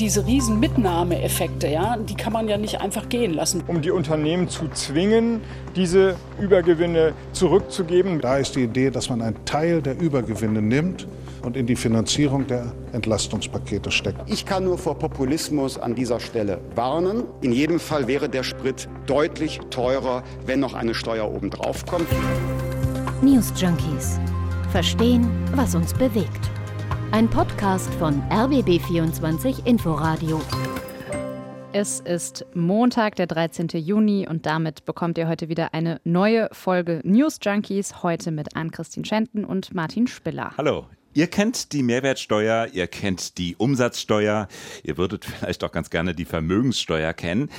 diese riesen Mitnahmeeffekte, ja, die kann man ja nicht einfach gehen lassen. Um die Unternehmen zu zwingen, diese Übergewinne zurückzugeben. Da ist die Idee, dass man einen Teil der Übergewinne nimmt und in die Finanzierung der Entlastungspakete steckt. Ich kann nur vor Populismus an dieser Stelle warnen. In jedem Fall wäre der Sprit deutlich teurer, wenn noch eine Steuer obendrauf kommt. News Junkies. Verstehen, was uns bewegt. Ein Podcast von RBB24 Inforadio. Es ist Montag, der 13. Juni und damit bekommt ihr heute wieder eine neue Folge News Junkies. Heute mit Ann-Christine Schenten und Martin Spiller. Hallo. Ihr kennt die Mehrwertsteuer, ihr kennt die Umsatzsteuer, ihr würdet vielleicht auch ganz gerne die Vermögenssteuer kennen.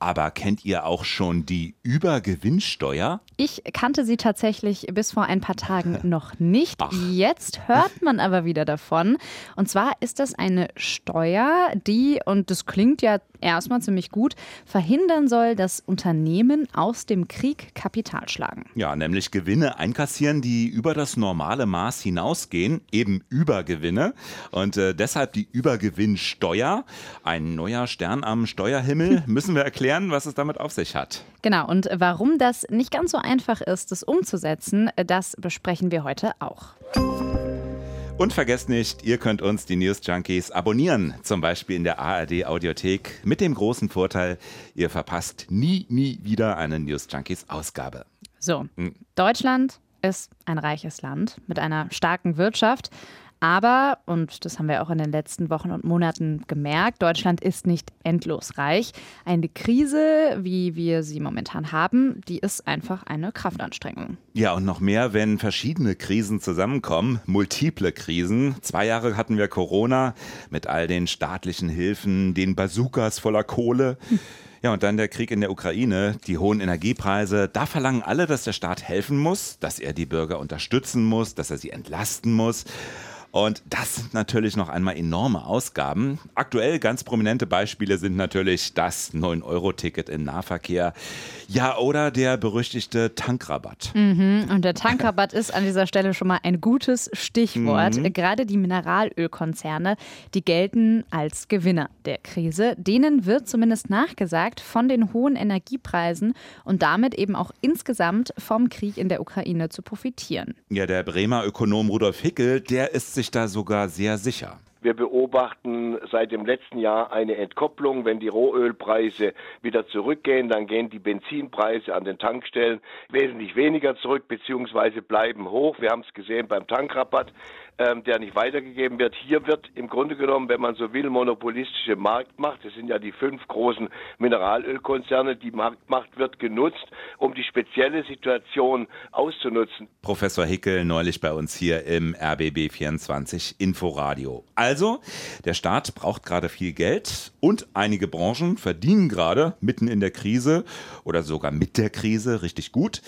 Aber kennt ihr auch schon die Übergewinnsteuer? Ich kannte sie tatsächlich bis vor ein paar Tagen noch nicht. Ach. Jetzt hört man aber wieder davon. Und zwar ist das eine Steuer, die, und das klingt ja erstmal ziemlich gut, verhindern soll, dass Unternehmen aus dem Krieg Kapital schlagen. Ja, nämlich Gewinne einkassieren, die über das normale Maß hinausgehen, eben Übergewinne. Und äh, deshalb die Übergewinnsteuer. Ein neuer Stern am Steuerhimmel. Müssen wir erklären, was es damit auf sich hat. Genau, und warum das nicht ganz so einfach ist, das umzusetzen, das besprechen wir heute auch. Und vergesst nicht, ihr könnt uns, die News Junkies, abonnieren, zum Beispiel in der ARD Audiothek, mit dem großen Vorteil, ihr verpasst nie, nie wieder eine News Junkies Ausgabe. So, hm. Deutschland ist ein reiches Land mit einer starken Wirtschaft. Aber, und das haben wir auch in den letzten Wochen und Monaten gemerkt, Deutschland ist nicht endlos reich. Eine Krise, wie wir sie momentan haben, die ist einfach eine Kraftanstrengung. Ja, und noch mehr, wenn verschiedene Krisen zusammenkommen, multiple Krisen. Zwei Jahre hatten wir Corona mit all den staatlichen Hilfen, den Bazookas voller Kohle. Ja, und dann der Krieg in der Ukraine, die hohen Energiepreise. Da verlangen alle, dass der Staat helfen muss, dass er die Bürger unterstützen muss, dass er sie entlasten muss. Und das sind natürlich noch einmal enorme Ausgaben. Aktuell ganz prominente Beispiele sind natürlich das 9-Euro-Ticket im Nahverkehr. Ja, oder der berüchtigte Tankrabatt. Mhm. Und der Tankrabatt ist an dieser Stelle schon mal ein gutes Stichwort. Mhm. Gerade die Mineralölkonzerne, die gelten als Gewinner der Krise. Denen wird zumindest nachgesagt von den hohen Energiepreisen und damit eben auch insgesamt vom Krieg in der Ukraine zu profitieren. Ja, der Bremer Ökonom Rudolf Hickel, der ist sich da sogar sehr sicher. Wir beobachten seit dem letzten Jahr eine Entkopplung. Wenn die Rohölpreise wieder zurückgehen, dann gehen die Benzinpreise an den Tankstellen wesentlich weniger zurück bzw. bleiben hoch. Wir haben es gesehen beim Tankrabatt ähm, der nicht weitergegeben wird. Hier wird im Grunde genommen, wenn man so will, monopolistische Marktmacht, das sind ja die fünf großen Mineralölkonzerne, die Marktmacht wird genutzt, um die spezielle Situation auszunutzen. Professor Hickel neulich bei uns hier im RBB 24 Inforadio. Also, der Staat braucht gerade viel Geld und einige Branchen verdienen gerade mitten in der Krise oder sogar mit der Krise richtig gut.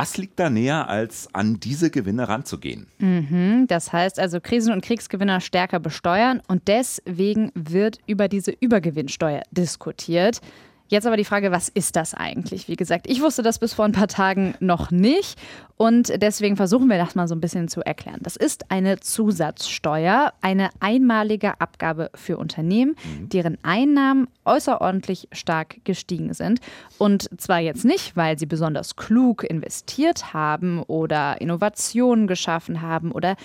Was liegt da näher, als an diese Gewinne ranzugehen? Mhm, das heißt also Krisen- und Kriegsgewinner stärker besteuern und deswegen wird über diese Übergewinnsteuer diskutiert. Jetzt aber die Frage, was ist das eigentlich? Wie gesagt, ich wusste das bis vor ein paar Tagen noch nicht und deswegen versuchen wir das mal so ein bisschen zu erklären. Das ist eine Zusatzsteuer, eine einmalige Abgabe für Unternehmen, mhm. deren Einnahmen außerordentlich stark gestiegen sind. Und zwar jetzt nicht, weil sie besonders klug investiert haben oder Innovationen geschaffen haben oder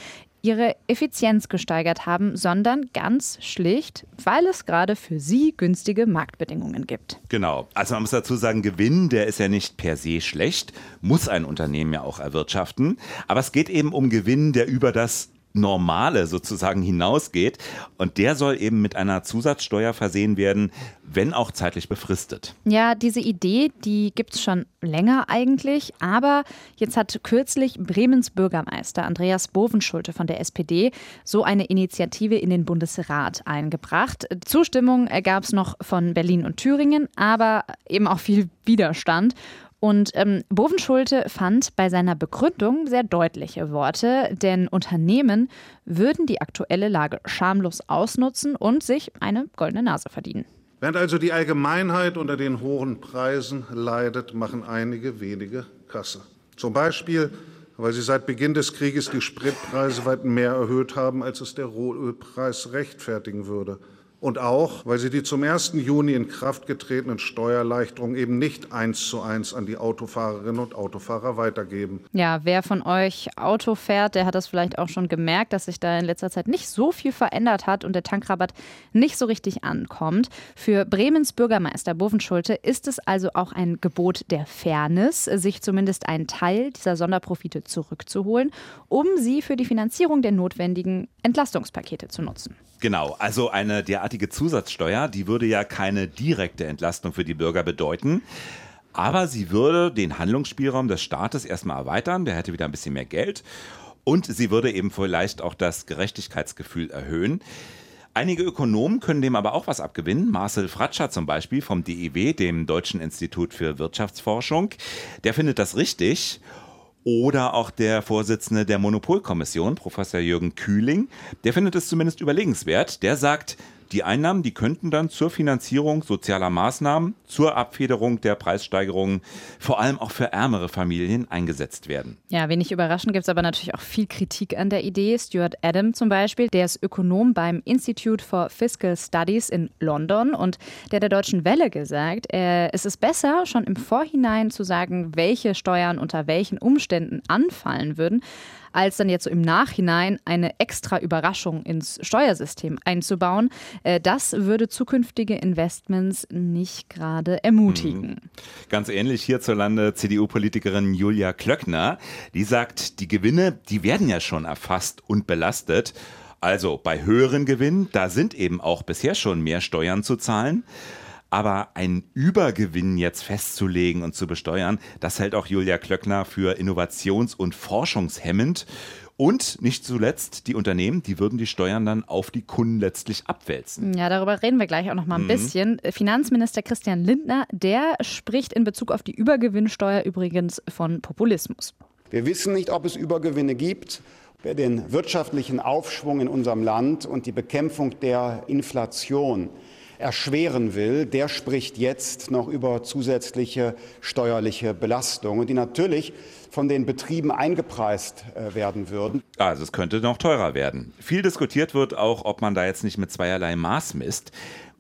ihre Effizienz gesteigert haben, sondern ganz schlicht, weil es gerade für sie günstige Marktbedingungen gibt. Genau. Also man muss dazu sagen, Gewinn, der ist ja nicht per se schlecht, muss ein Unternehmen ja auch erwirtschaften. Aber es geht eben um Gewinn, der über das Normale sozusagen hinausgeht. Und der soll eben mit einer Zusatzsteuer versehen werden, wenn auch zeitlich befristet. Ja, diese Idee, die gibt es schon länger eigentlich. Aber jetzt hat kürzlich Bremens Bürgermeister Andreas Bovenschulte von der SPD so eine Initiative in den Bundesrat eingebracht. Zustimmung gab es noch von Berlin und Thüringen, aber eben auch viel Widerstand. Und ähm, Bovenschulte fand bei seiner Begründung sehr deutliche Worte, denn Unternehmen würden die aktuelle Lage schamlos ausnutzen und sich eine goldene Nase verdienen. Während also die Allgemeinheit unter den hohen Preisen leidet, machen einige wenige Kasse. Zum Beispiel, weil sie seit Beginn des Krieges die Spritpreise weit mehr erhöht haben, als es der Rohölpreis rechtfertigen würde und auch, weil sie die zum 1. Juni in Kraft getretenen Steuererleichterungen eben nicht eins zu eins an die Autofahrerinnen und Autofahrer weitergeben. Ja, wer von euch Auto fährt, der hat das vielleicht auch schon gemerkt, dass sich da in letzter Zeit nicht so viel verändert hat und der Tankrabatt nicht so richtig ankommt. Für Bremens Bürgermeister Bovenschulte ist es also auch ein Gebot der Fairness, sich zumindest einen Teil dieser Sonderprofite zurückzuholen, um sie für die Finanzierung der notwendigen Entlastungspakete zu nutzen. Genau, also eine derartige Zusatzsteuer, die würde ja keine direkte Entlastung für die Bürger bedeuten. Aber sie würde den Handlungsspielraum des Staates erstmal erweitern, der hätte wieder ein bisschen mehr Geld. Und sie würde eben vielleicht auch das Gerechtigkeitsgefühl erhöhen. Einige Ökonomen können dem aber auch was abgewinnen. Marcel Fratscher zum Beispiel vom DIW, dem Deutschen Institut für Wirtschaftsforschung, der findet das richtig oder auch der Vorsitzende der Monopolkommission, Professor Jürgen Kühling, der findet es zumindest überlegenswert. Der sagt, die Einnahmen, die könnten dann zur Finanzierung sozialer Maßnahmen, zur Abfederung der Preissteigerungen, vor allem auch für ärmere Familien eingesetzt werden. Ja, wenig überraschend gibt es aber natürlich auch viel Kritik an der Idee. Stuart Adam zum Beispiel, der ist Ökonom beim Institute for Fiscal Studies in London und der der Deutschen Welle gesagt, äh, es ist besser, schon im Vorhinein zu sagen, welche Steuern unter welchen Umständen anfallen würden, als dann jetzt so im Nachhinein eine extra Überraschung ins Steuersystem einzubauen. Äh, das würde zukünftige Investments nicht gerade ermutigen. Mhm. Ganz ähnlich hierzulande CDU-Politikerin Julia Klöckner, die sagt, die Gewinne, die werden ja schon erfasst und belastet. Also bei höheren Gewinnen, da sind eben auch bisher schon mehr Steuern zu zahlen. Aber einen Übergewinn jetzt festzulegen und zu besteuern, das hält auch Julia Klöckner für innovations- und forschungshemmend. Und nicht zuletzt, die Unternehmen, die würden die Steuern dann auf die Kunden letztlich abwälzen. Ja, darüber reden wir gleich auch noch mal ein mhm. bisschen. Finanzminister Christian Lindner, der spricht in Bezug auf die Übergewinnsteuer übrigens von Populismus. Wir wissen nicht, ob es Übergewinne gibt. Wer den wirtschaftlichen Aufschwung in unserem Land und die Bekämpfung der Inflation erschweren will, der spricht jetzt noch über zusätzliche steuerliche Belastungen, die natürlich von den Betrieben eingepreist äh, werden würden. Also es könnte noch teurer werden. Viel diskutiert wird auch, ob man da jetzt nicht mit zweierlei Maß misst.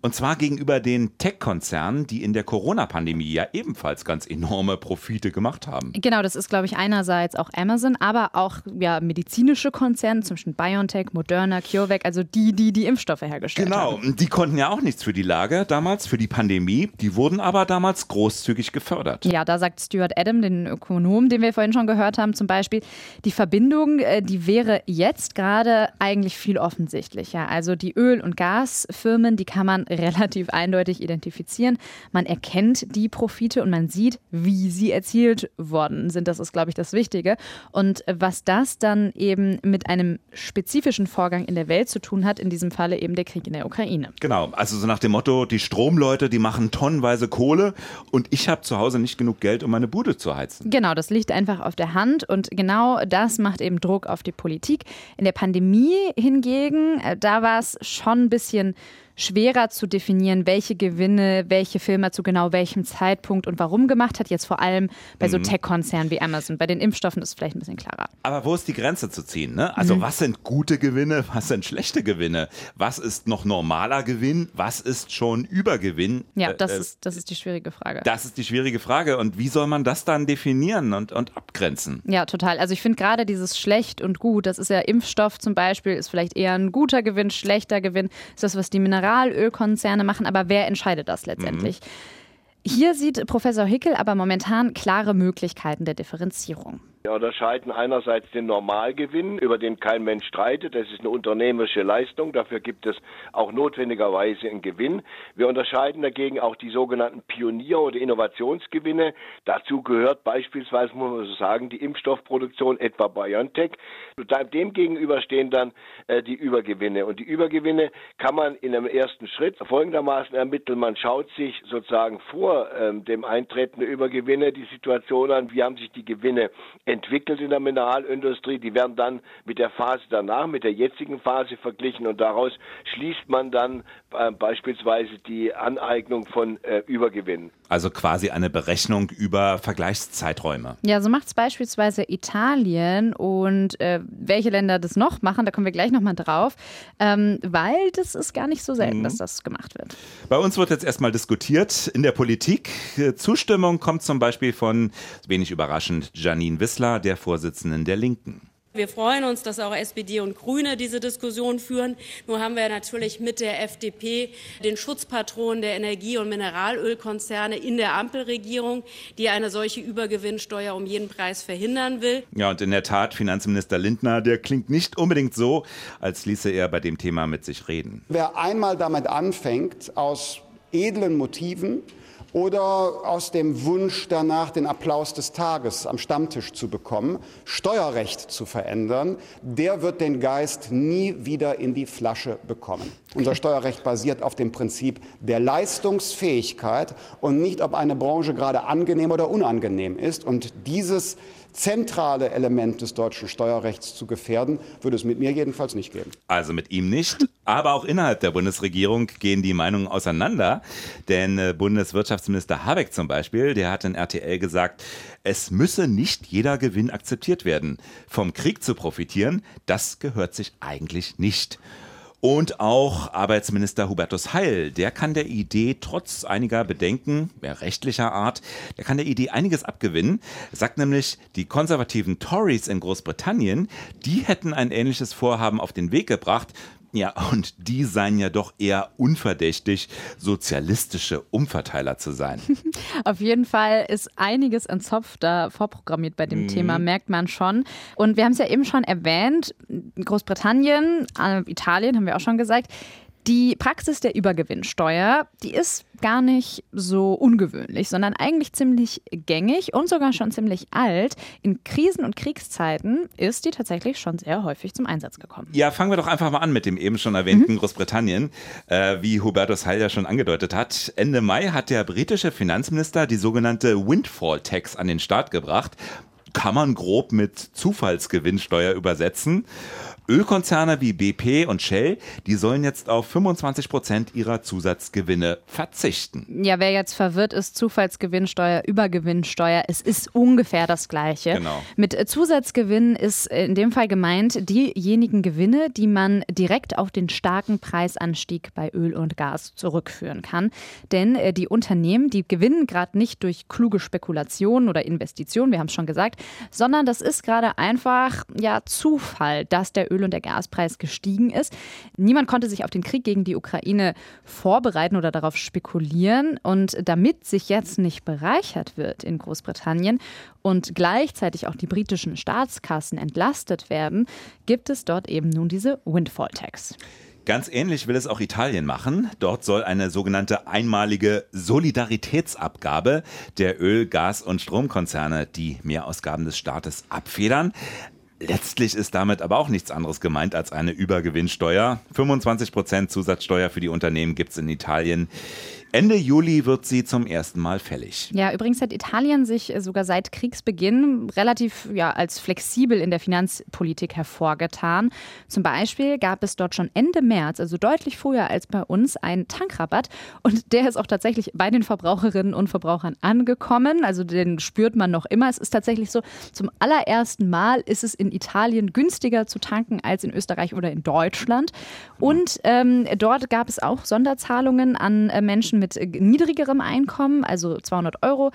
Und zwar gegenüber den Tech-Konzernen, die in der Corona-Pandemie ja ebenfalls ganz enorme Profite gemacht haben. Genau, das ist, glaube ich, einerseits auch Amazon, aber auch ja, medizinische Konzerne, zum Beispiel BioNTech, Moderna, CureVac, also die, die die Impfstoffe hergestellt genau. haben. Genau, die konnten ja auch nichts für die Lage damals, für die Pandemie. Die wurden aber damals großzügig gefördert. Ja, da sagt Stuart Adam, den Ökonom, den wir vorhin schon gehört haben, zum Beispiel, die Verbindung, äh, die wäre jetzt gerade eigentlich viel offensichtlicher. Also die Öl- und Gasfirmen, die kann man relativ eindeutig identifizieren. Man erkennt die Profite und man sieht, wie sie erzielt worden sind. Das ist, glaube ich, das Wichtige. Und was das dann eben mit einem spezifischen Vorgang in der Welt zu tun hat, in diesem Falle eben der Krieg in der Ukraine. Genau, also so nach dem Motto, die Stromleute, die machen tonnenweise Kohle und ich habe zu Hause nicht genug Geld, um meine Bude zu heizen. Genau, das liegt einfach auf der Hand und genau das macht eben Druck auf die Politik. In der Pandemie hingegen, äh, da war es schon ein bisschen schwerer zu definieren, welche Gewinne welche Firma zu genau welchem Zeitpunkt und warum gemacht hat. Jetzt vor allem bei so mhm. Tech-Konzernen wie Amazon. Bei den Impfstoffen ist es vielleicht ein bisschen klarer. Aber wo ist die Grenze zu ziehen? Ne? Also mhm. was sind gute Gewinne, was sind schlechte Gewinne? Was ist noch normaler Gewinn? Was ist schon Übergewinn? Ja, das, äh, ist, das ist die schwierige Frage. Das ist die schwierige Frage. Und wie soll man das dann definieren und, und abgrenzen? Ja, total. Also ich finde gerade dieses schlecht und gut, das ist ja Impfstoff zum Beispiel, ist vielleicht eher ein guter Gewinn, schlechter Gewinn. Ist das, was die Mineralien Mineralölkonzerne machen, aber wer entscheidet das letztendlich? Mhm. Hier sieht Professor Hickel aber momentan klare Möglichkeiten der Differenzierung. Wir unterscheiden einerseits den Normalgewinn, über den kein Mensch streitet. Das ist eine unternehmerische Leistung. Dafür gibt es auch notwendigerweise einen Gewinn. Wir unterscheiden dagegen auch die sogenannten Pionier- oder Innovationsgewinne. Dazu gehört beispielsweise, muss man so sagen, die Impfstoffproduktion etwa BioNTech. Dem gegenüber stehen dann äh, die Übergewinne. Und die Übergewinne kann man in einem ersten Schritt folgendermaßen ermitteln. Man schaut sich sozusagen vor ähm, dem Eintreten der Übergewinne die Situation an, wie haben sich die Gewinne entwickelt in der Mineralindustrie. Die werden dann mit der Phase danach, mit der jetzigen Phase verglichen und daraus schließt man dann äh, beispielsweise die Aneignung von äh, Übergewinnen. Also quasi eine Berechnung über Vergleichszeiträume. Ja, so macht es beispielsweise Italien und äh, welche Länder das noch machen, da kommen wir gleich nochmal drauf, ähm, weil das ist gar nicht so selten, mhm. dass das gemacht wird. Bei uns wird jetzt erstmal diskutiert in der Politik. Zustimmung kommt zum Beispiel von, wenig überraschend, Janine Wissler, der Vorsitzenden der Linken. Wir freuen uns, dass auch SPD und Grüne diese Diskussion führen. Nur haben wir natürlich mit der FDP den Schutzpatron der Energie- und Mineralölkonzerne in der Ampelregierung, die eine solche Übergewinnsteuer um jeden Preis verhindern will. Ja, und in der Tat, Finanzminister Lindner, der klingt nicht unbedingt so, als ließe er bei dem Thema mit sich reden. Wer einmal damit anfängt, aus edlen Motiven, oder aus dem Wunsch danach, den Applaus des Tages am Stammtisch zu bekommen, Steuerrecht zu verändern, der wird den Geist nie wieder in die Flasche bekommen. Unser Steuerrecht basiert auf dem Prinzip der Leistungsfähigkeit und nicht, ob eine Branche gerade angenehm oder unangenehm ist. Und dieses zentrale Element des deutschen Steuerrechts zu gefährden, würde es mit mir jedenfalls nicht geben. Also mit ihm nicht, aber auch innerhalb der Bundesregierung gehen die Meinungen auseinander. Denn äh, Bundeswirtschaftsminister Habeck zum Beispiel, der hat in RTL gesagt, es müsse nicht jeder Gewinn akzeptiert werden. Vom Krieg zu profitieren, das gehört sich eigentlich nicht. Und auch Arbeitsminister Hubertus Heil, der kann der Idee trotz einiger Bedenken, mehr rechtlicher Art, der kann der Idee einiges abgewinnen. Er sagt nämlich, die konservativen Tories in Großbritannien, die hätten ein ähnliches Vorhaben auf den Weg gebracht, ja, und die seien ja doch eher unverdächtig, sozialistische Umverteiler zu sein. Auf jeden Fall ist einiges an Zopf da vorprogrammiert bei dem mhm. Thema, merkt man schon. Und wir haben es ja eben schon erwähnt, Großbritannien, äh, Italien haben wir auch schon gesagt, die Praxis der Übergewinnsteuer, die ist gar nicht so ungewöhnlich, sondern eigentlich ziemlich gängig und sogar schon ziemlich alt. In Krisen- und Kriegszeiten ist die tatsächlich schon sehr häufig zum Einsatz gekommen. Ja, fangen wir doch einfach mal an mit dem eben schon erwähnten mhm. Großbritannien. Äh, wie Hubertus Heil ja schon angedeutet hat, Ende Mai hat der britische Finanzminister die sogenannte Windfall Tax an den Start gebracht kann man grob mit Zufallsgewinnsteuer übersetzen. Ölkonzerne wie BP und Shell, die sollen jetzt auf 25 Prozent ihrer Zusatzgewinne verzichten. Ja, wer jetzt verwirrt ist, Zufallsgewinnsteuer, Übergewinnsteuer, es ist ungefähr das Gleiche. Genau. Mit Zusatzgewinn ist in dem Fall gemeint diejenigen Gewinne, die man direkt auf den starken Preisanstieg bei Öl und Gas zurückführen kann. Denn äh, die Unternehmen, die gewinnen gerade nicht durch kluge Spekulationen oder Investitionen, wir haben es schon gesagt, sondern das ist gerade einfach ja Zufall, dass der Öl Öl- und der Gaspreis gestiegen ist. Niemand konnte sich auf den Krieg gegen die Ukraine vorbereiten oder darauf spekulieren. Und damit sich jetzt nicht bereichert wird in Großbritannien und gleichzeitig auch die britischen Staatskassen entlastet werden, gibt es dort eben nun diese Windfall Tax. Ganz ähnlich will es auch Italien machen. Dort soll eine sogenannte einmalige Solidaritätsabgabe der Öl-, Gas- und Stromkonzerne die Mehrausgaben des Staates abfedern. Letztlich ist damit aber auch nichts anderes gemeint als eine Übergewinnsteuer. 25 Prozent Zusatzsteuer für die Unternehmen gibt es in Italien. Ende Juli wird sie zum ersten Mal fällig. Ja, übrigens hat Italien sich sogar seit Kriegsbeginn relativ ja, als flexibel in der Finanzpolitik hervorgetan. Zum Beispiel gab es dort schon Ende März, also deutlich früher als bei uns, einen Tankrabatt. Und der ist auch tatsächlich bei den Verbraucherinnen und Verbrauchern angekommen. Also den spürt man noch immer. Es ist tatsächlich so, zum allerersten Mal ist es in Italien günstiger zu tanken als in Österreich oder in Deutschland. Und ähm, dort gab es auch Sonderzahlungen an äh, Menschen mit mit äh, niedrigerem Einkommen, also 200 Euro,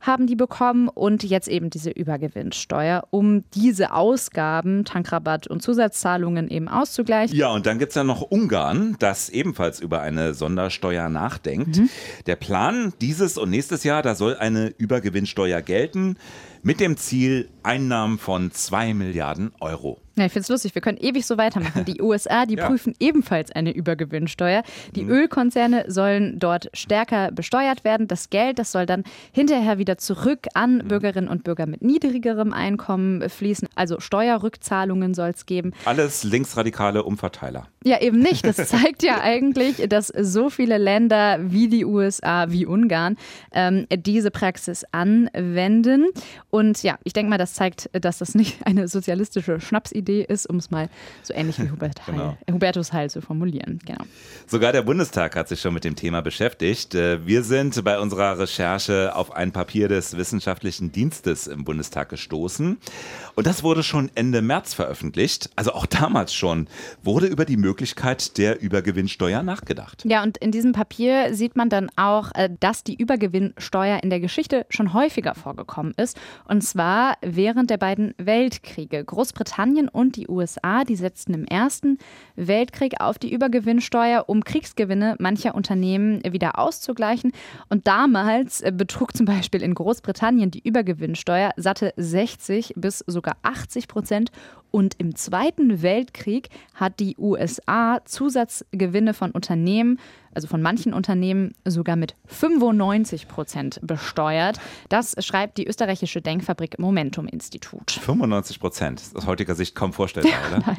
haben die bekommen und jetzt eben diese Übergewinnsteuer, um diese Ausgaben, Tankrabatt und Zusatzzahlungen eben auszugleichen. Ja, und dann gibt es ja noch Ungarn, das ebenfalls über eine Sondersteuer nachdenkt. Mhm. Der Plan dieses und nächstes Jahr, da soll eine Übergewinnsteuer gelten mit dem Ziel Einnahmen von 2 Milliarden Euro. Ja, ich finde es lustig, wir können ewig so weitermachen. Die USA, die ja. prüfen ebenfalls eine Übergewinnsteuer. Die mhm. Ölkonzerne sollen dort stärker besteuert werden. Das Geld, das soll dann hinterher wieder zurück an mhm. Bürgerinnen und Bürger mit niedrigerem Einkommen fließen. Also Steuerrückzahlungen soll es geben. Alles linksradikale Umverteiler. Ja, eben nicht. Das zeigt ja eigentlich, dass so viele Länder wie die USA, wie Ungarn ähm, diese Praxis anwenden. Und ja, ich denke mal, das zeigt, dass das nicht eine sozialistische Schnapsidee ist, um es mal so ähnlich wie Hubert Heil, genau. Hubertus Heil zu formulieren. Genau. Sogar der Bundestag hat sich schon mit dem Thema beschäftigt. Äh, wir sind bei unserer Recherche auf ein Papier des Wissenschaftlichen Dienstes im Bundestag gestoßen. Und das wurde schon Ende März veröffentlicht. Also auch damals schon wurde über die Möglichkeit der Übergewinnsteuer nachgedacht. Ja, und in diesem Papier sieht man dann auch, äh, dass die Übergewinnsteuer in der Geschichte schon häufiger vorgekommen ist. Und zwar während der beiden Weltkriege. Großbritannien und die USA, die setzten im Ersten Weltkrieg auf die Übergewinnsteuer, um Kriegsgewinne mancher Unternehmen wieder auszugleichen. Und damals äh, betrug zum Beispiel in Großbritannien die Übergewinnsteuer satte 60 bis sogar 80 Prozent. Und im Zweiten Weltkrieg hat die USA Zusatzgewinne von Unternehmen, also von manchen Unternehmen, sogar mit 95 Prozent besteuert. Das schreibt die österreichische Denkfabrik Momentum Institut. 95 Prozent, aus heutiger Sicht kaum vorstellbar, oder? Nein.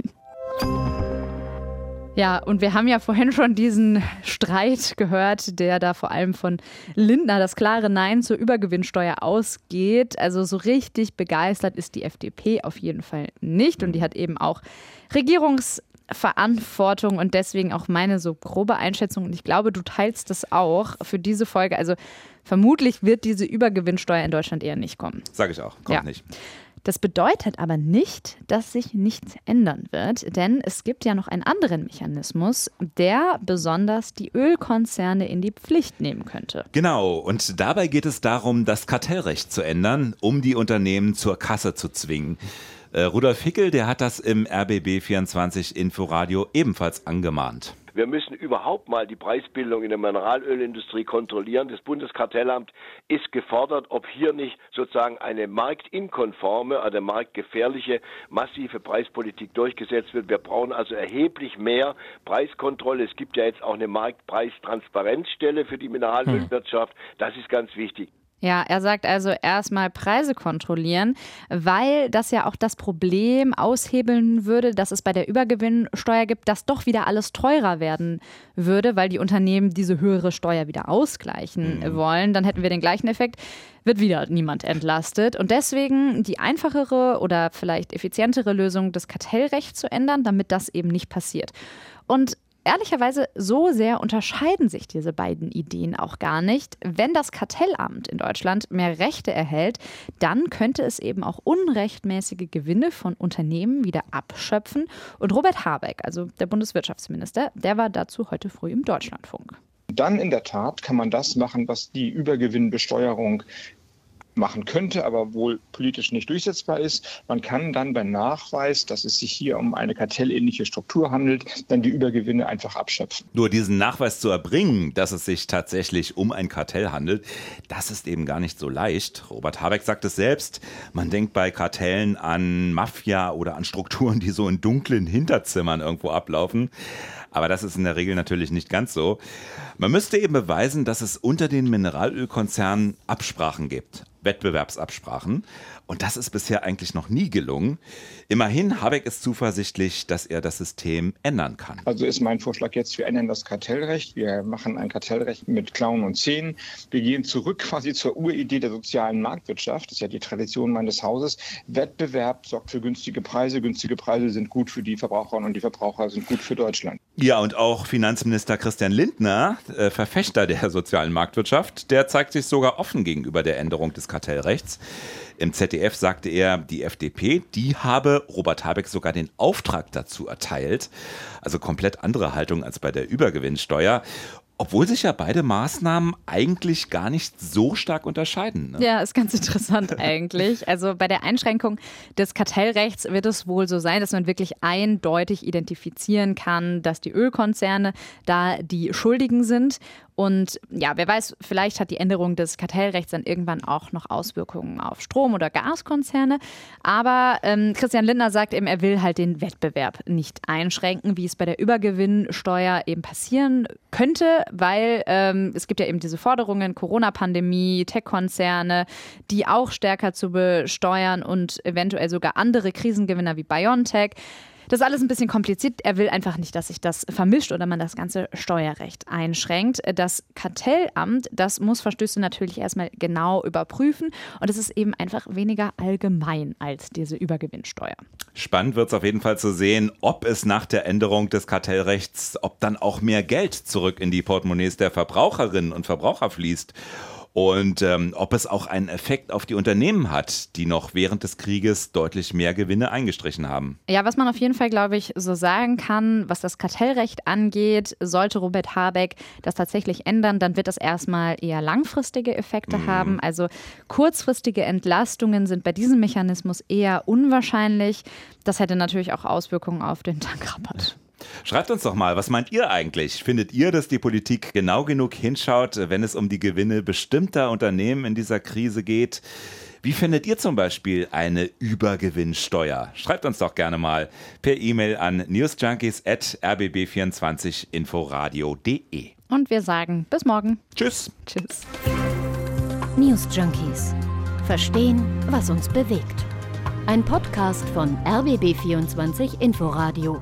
Ja, und wir haben ja vorhin schon diesen Streit gehört, der da vor allem von Lindner das klare Nein zur Übergewinnsteuer ausgeht. Also so richtig begeistert ist die FDP auf jeden Fall nicht. Und die hat eben auch Regierungsverantwortung und deswegen auch meine so grobe Einschätzung. Und ich glaube, du teilst das auch für diese Folge. Also vermutlich wird diese Übergewinnsteuer in Deutschland eher nicht kommen. Sage ich auch, kommt ja. nicht. Das bedeutet aber nicht, dass sich nichts ändern wird, denn es gibt ja noch einen anderen Mechanismus, der besonders die Ölkonzerne in die Pflicht nehmen könnte. Genau, und dabei geht es darum, das Kartellrecht zu ändern, um die Unternehmen zur Kasse zu zwingen. Äh, Rudolf Hickel, der hat das im RBB 24 Inforadio ebenfalls angemahnt. Wir müssen überhaupt mal die Preisbildung in der Mineralölindustrie kontrollieren. Das Bundeskartellamt ist gefordert, ob hier nicht sozusagen eine marktinkonforme, also marktgefährliche, massive Preispolitik durchgesetzt wird. Wir brauchen also erheblich mehr Preiskontrolle. Es gibt ja jetzt auch eine Marktpreistransparenzstelle für die Mineralölwirtschaft. Das ist ganz wichtig. Ja, er sagt also erstmal Preise kontrollieren, weil das ja auch das Problem aushebeln würde, dass es bei der Übergewinnsteuer gibt, dass doch wieder alles teurer werden würde, weil die Unternehmen diese höhere Steuer wieder ausgleichen mhm. wollen. Dann hätten wir den gleichen Effekt, wird wieder niemand entlastet. Und deswegen die einfachere oder vielleicht effizientere Lösung, das Kartellrecht zu ändern, damit das eben nicht passiert. Und ehrlicherweise, so sehr unterscheiden sich diese beiden Ideen auch gar nicht. Wenn das Kartellamt in Deutschland mehr Rechte erhält, dann könnte es eben auch unrechtmäßige Gewinne von Unternehmen wieder abschöpfen. Und Robert Habeck, also der Bundeswirtschaftsminister, der war dazu heute früh im Deutschlandfunk. Dann in der Tat kann man das machen, was die Übergewinnbesteuerung machen könnte, aber wohl politisch nicht durchsetzbar ist. Man kann dann bei Nachweis, dass es sich hier um eine kartellähnliche Struktur handelt, dann die Übergewinne einfach abschöpfen. Nur diesen Nachweis zu erbringen, dass es sich tatsächlich um ein Kartell handelt, das ist eben gar nicht so leicht. Robert Habeck sagt es selbst. Man denkt bei Kartellen an Mafia oder an Strukturen, die so in dunklen Hinterzimmern irgendwo ablaufen. Aber das ist in der Regel natürlich nicht ganz so. Man müsste eben beweisen, dass es unter den Mineralölkonzernen Absprachen gibt. Wettbewerbsabsprachen. Und das ist bisher eigentlich noch nie gelungen. Immerhin, Habeck ist zuversichtlich, dass er das System ändern kann. Also ist mein Vorschlag jetzt, wir ändern das Kartellrecht. Wir machen ein Kartellrecht mit Klauen und Zähnen. Wir gehen zurück quasi zur Uridee der sozialen Marktwirtschaft. Das ist ja die Tradition meines Hauses. Wettbewerb sorgt für günstige Preise. Günstige Preise sind gut für die Verbraucherinnen und die Verbraucher sind gut für Deutschland. Ja, und auch Finanzminister Christian Lindner, äh, Verfechter der sozialen Marktwirtschaft, der zeigt sich sogar offen gegenüber der Änderung des Kartellrechts. Im ZDF sagte er, die FDP, die habe Robert Habeck sogar den Auftrag dazu erteilt. Also komplett andere Haltung als bei der Übergewinnsteuer. Obwohl sich ja beide Maßnahmen eigentlich gar nicht so stark unterscheiden. Ne? Ja, ist ganz interessant eigentlich. Also bei der Einschränkung des Kartellrechts wird es wohl so sein, dass man wirklich eindeutig identifizieren kann, dass die Ölkonzerne da die Schuldigen sind und ja, wer weiß, vielleicht hat die Änderung des Kartellrechts dann irgendwann auch noch Auswirkungen auf Strom- oder Gaskonzerne. Aber ähm, Christian Lindner sagt eben, er will halt den Wettbewerb nicht einschränken, wie es bei der Übergewinnsteuer eben passieren könnte, weil ähm, es gibt ja eben diese Forderungen, Corona-Pandemie, Tech-Konzerne, die auch stärker zu besteuern und eventuell sogar andere Krisengewinner wie BioNTech. Das ist alles ein bisschen kompliziert. Er will einfach nicht, dass sich das vermischt oder man das ganze Steuerrecht einschränkt. Das Kartellamt, das muss Verstöße natürlich erstmal genau überprüfen und es ist eben einfach weniger allgemein als diese Übergewinnsteuer. Spannend wird es auf jeden Fall zu sehen, ob es nach der Änderung des Kartellrechts, ob dann auch mehr Geld zurück in die Portemonnaies der Verbraucherinnen und Verbraucher fließt und ähm, ob es auch einen Effekt auf die Unternehmen hat, die noch während des Krieges deutlich mehr Gewinne eingestrichen haben. Ja, was man auf jeden Fall, glaube ich, so sagen kann, was das Kartellrecht angeht, sollte Robert Habeck das tatsächlich ändern, dann wird das erstmal eher langfristige Effekte mhm. haben. Also kurzfristige Entlastungen sind bei diesem Mechanismus eher unwahrscheinlich. Das hätte natürlich auch Auswirkungen auf den Tankrabatt. Schreibt uns doch mal, was meint ihr eigentlich? Findet ihr, dass die Politik genau genug hinschaut, wenn es um die Gewinne bestimmter Unternehmen in dieser Krise geht? Wie findet ihr zum Beispiel eine Übergewinnsteuer? Schreibt uns doch gerne mal per E-Mail an newsjunkies.rbb24inforadio.de. Und wir sagen bis morgen. Tschüss. Tschüss. News Junkies. Verstehen, was uns bewegt. Ein Podcast von RBB24 Inforadio.